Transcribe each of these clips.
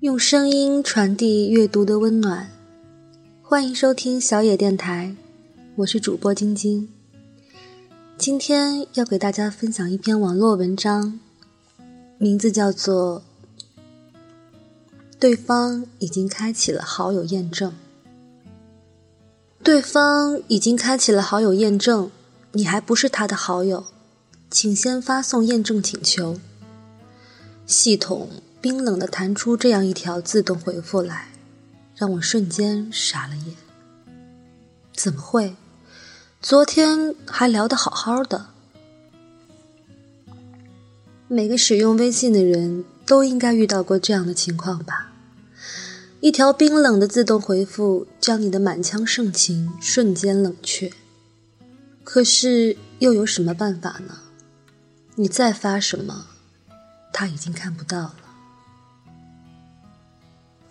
用声音传递阅读的温暖，欢迎收听小野电台，我是主播晶晶。今天要给大家分享一篇网络文章，名字叫做《对方已经开启了好友验证》。对方已经开启了好友验证，你还不是他的好友，请先发送验证请求。系统。冰冷的弹出这样一条自动回复来，让我瞬间傻了眼。怎么会？昨天还聊得好好的。每个使用微信的人都应该遇到过这样的情况吧？一条冰冷的自动回复，将你的满腔盛情瞬间冷却。可是又有什么办法呢？你再发什么，他已经看不到了。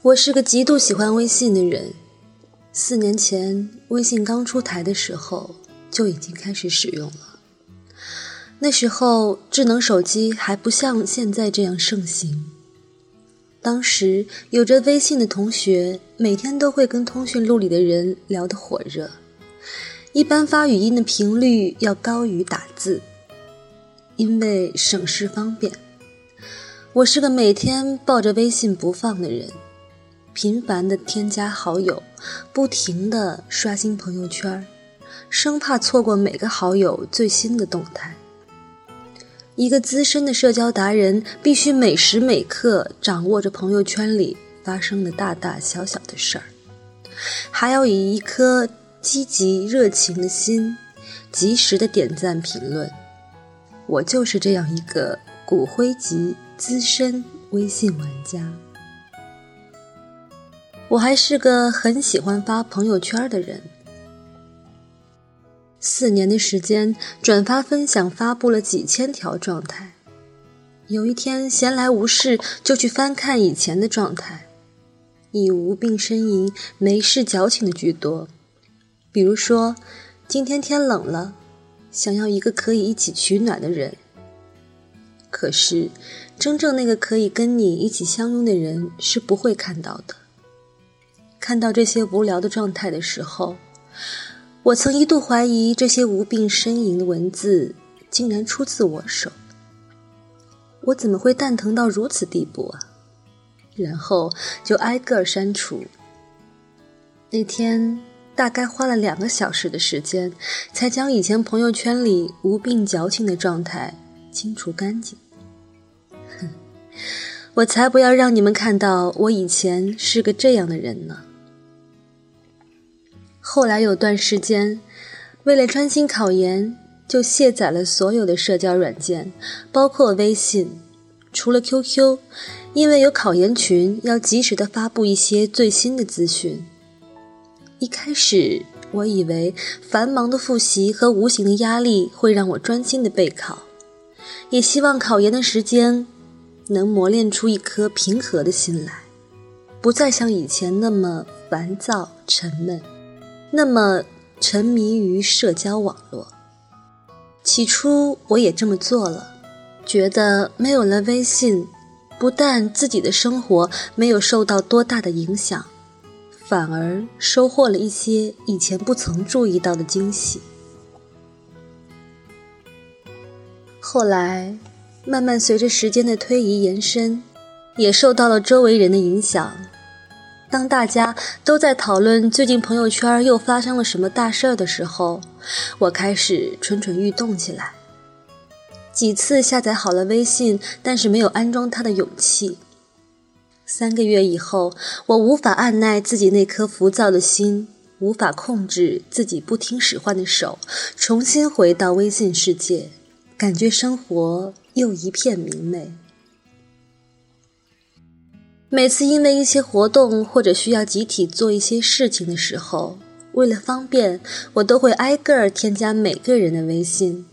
我是个极度喜欢微信的人，四年前微信刚出台的时候就已经开始使用了。那时候智能手机还不像现在这样盛行，当时有着微信的同学每天都会跟通讯录里的人聊得火热，一般发语音的频率要高于打字，因为省事方便。我是个每天抱着微信不放的人。频繁的添加好友，不停的刷新朋友圈，生怕错过每个好友最新的动态。一个资深的社交达人，必须每时每刻掌握着朋友圈里发生的大大小小的事儿，还要以一颗积极热情的心，及时的点赞评论。我就是这样一个骨灰级资深微信玩家。我还是个很喜欢发朋友圈的人。四年的时间，转发分享发布了几千条状态。有一天闲来无事，就去翻看以前的状态，以无病呻吟、没事矫情的居多。比如说，今天天冷了，想要一个可以一起取暖的人。可是，真正那个可以跟你一起相拥的人是不会看到的。看到这些无聊的状态的时候，我曾一度怀疑这些无病呻吟的文字竟然出自我手。我怎么会蛋疼到如此地步啊？然后就挨个删除。那天大概花了两个小时的时间，才将以前朋友圈里无病矫情的状态清除干净。哼，我才不要让你们看到我以前是个这样的人呢。后来有段时间，为了专心考研，就卸载了所有的社交软件，包括微信，除了 QQ，因为有考研群要及时的发布一些最新的资讯。一开始我以为繁忙的复习和无形的压力会让我专心的备考，也希望考研的时间能磨练出一颗平和的心来，不再像以前那么烦躁沉闷。那么沉迷于社交网络，起初我也这么做了，觉得没有了微信，不但自己的生活没有受到多大的影响，反而收获了一些以前不曾注意到的惊喜。后来，慢慢随着时间的推移延伸，也受到了周围人的影响。当大家都在讨论最近朋友圈又发生了什么大事儿的时候，我开始蠢蠢欲动起来。几次下载好了微信，但是没有安装它的勇气。三个月以后，我无法按耐自己那颗浮躁的心，无法控制自己不听使唤的手，重新回到微信世界，感觉生活又一片明媚。每次因为一些活动或者需要集体做一些事情的时候，为了方便，我都会挨个添加每个人的微信。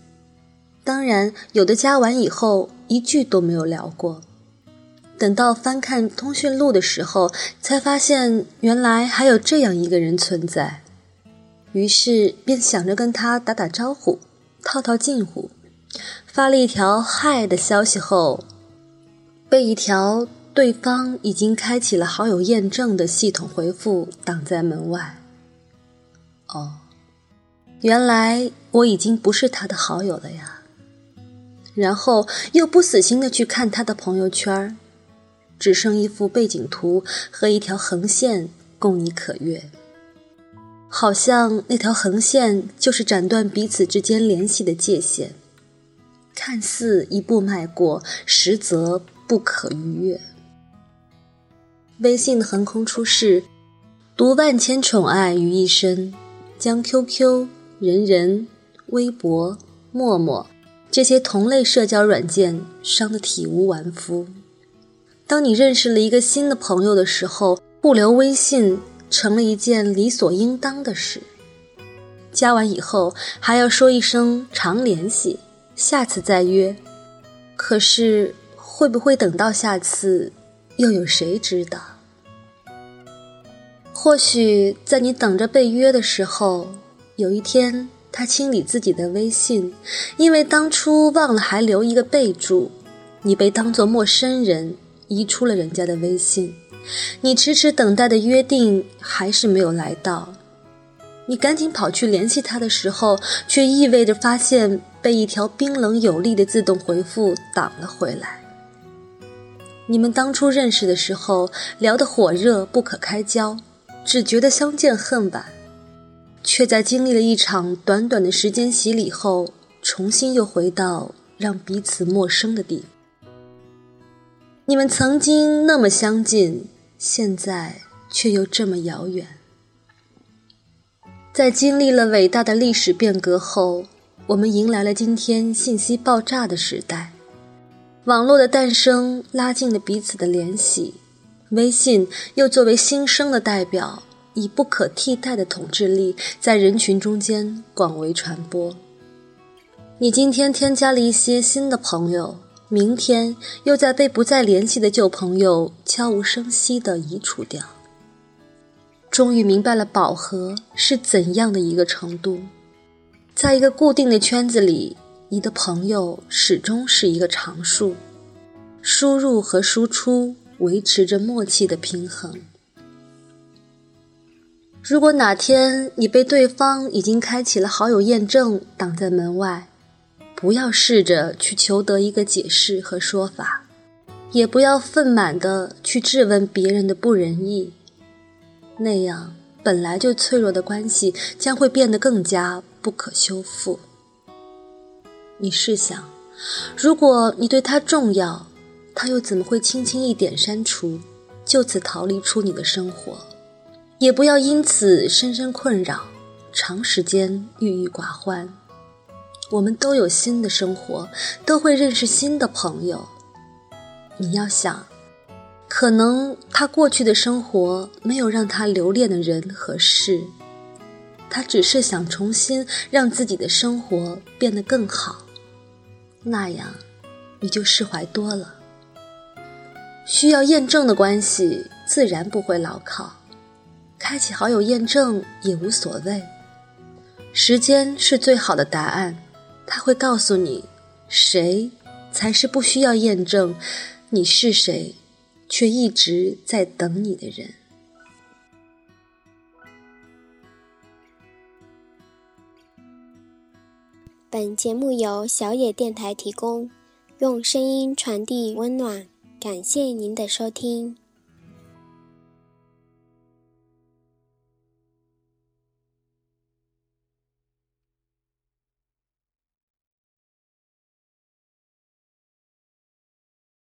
当然，有的加完以后一句都没有聊过。等到翻看通讯录的时候，才发现原来还有这样一个人存在。于是便想着跟他打打招呼，套套近乎。发了一条“嗨”的消息后，被一条。对方已经开启了好友验证的系统回复挡在门外。哦，原来我已经不是他的好友了呀。然后又不死心的去看他的朋友圈，只剩一幅背景图和一条横线供你可阅。好像那条横线就是斩断彼此之间联系的界限，看似一步迈过，实则不可逾越。微信的横空出世，读万千宠爱于一身，将 QQ、人人、微博、陌陌这些同类社交软件伤得体无完肤。当你认识了一个新的朋友的时候，不留微信。成了一件理所应当的事。加完以后还要说一声常联系，下次再约。可是会不会等到下次，又有谁知道？或许在你等着被约的时候，有一天他清理自己的微信，因为当初忘了还留一个备注，你被当作陌生人移出了人家的微信。你迟迟等待的约定还是没有来到，你赶紧跑去联系他的时候，却意味着发现被一条冰冷有力的自动回复挡了回来。你们当初认识的时候聊得火热不可开交，只觉得相见恨晚，却在经历了一场短短的时间洗礼后，重新又回到让彼此陌生的地方。你们曾经那么相近。现在却又这么遥远。在经历了伟大的历史变革后，我们迎来了今天信息爆炸的时代。网络的诞生拉近了彼此的联系，微信又作为新生的代表，以不可替代的统治力在人群中间广为传播。你今天添加了一些新的朋友。明天又在被不再联系的旧朋友悄无声息地移除掉。终于明白了饱和是怎样的一个程度，在一个固定的圈子里，你的朋友始终是一个常数，输入和输出维持着默契的平衡。如果哪天你被对方已经开启了好友验证挡在门外，不要试着去求得一个解释和说法，也不要愤满的去质问别人的不仁义，那样本来就脆弱的关系将会变得更加不可修复。你试想，如果你对他重要，他又怎么会轻轻一点删除，就此逃离出你的生活？也不要因此深深困扰，长时间郁郁寡欢。我们都有新的生活，都会认识新的朋友。你要想，可能他过去的生活没有让他留恋的人和事，他只是想重新让自己的生活变得更好，那样你就释怀多了。需要验证的关系自然不会牢靠，开启好友验证也无所谓。时间是最好的答案。他会告诉你，谁才是不需要验证你是谁，却一直在等你的人。本节目由小野电台提供，用声音传递温暖。感谢您的收听。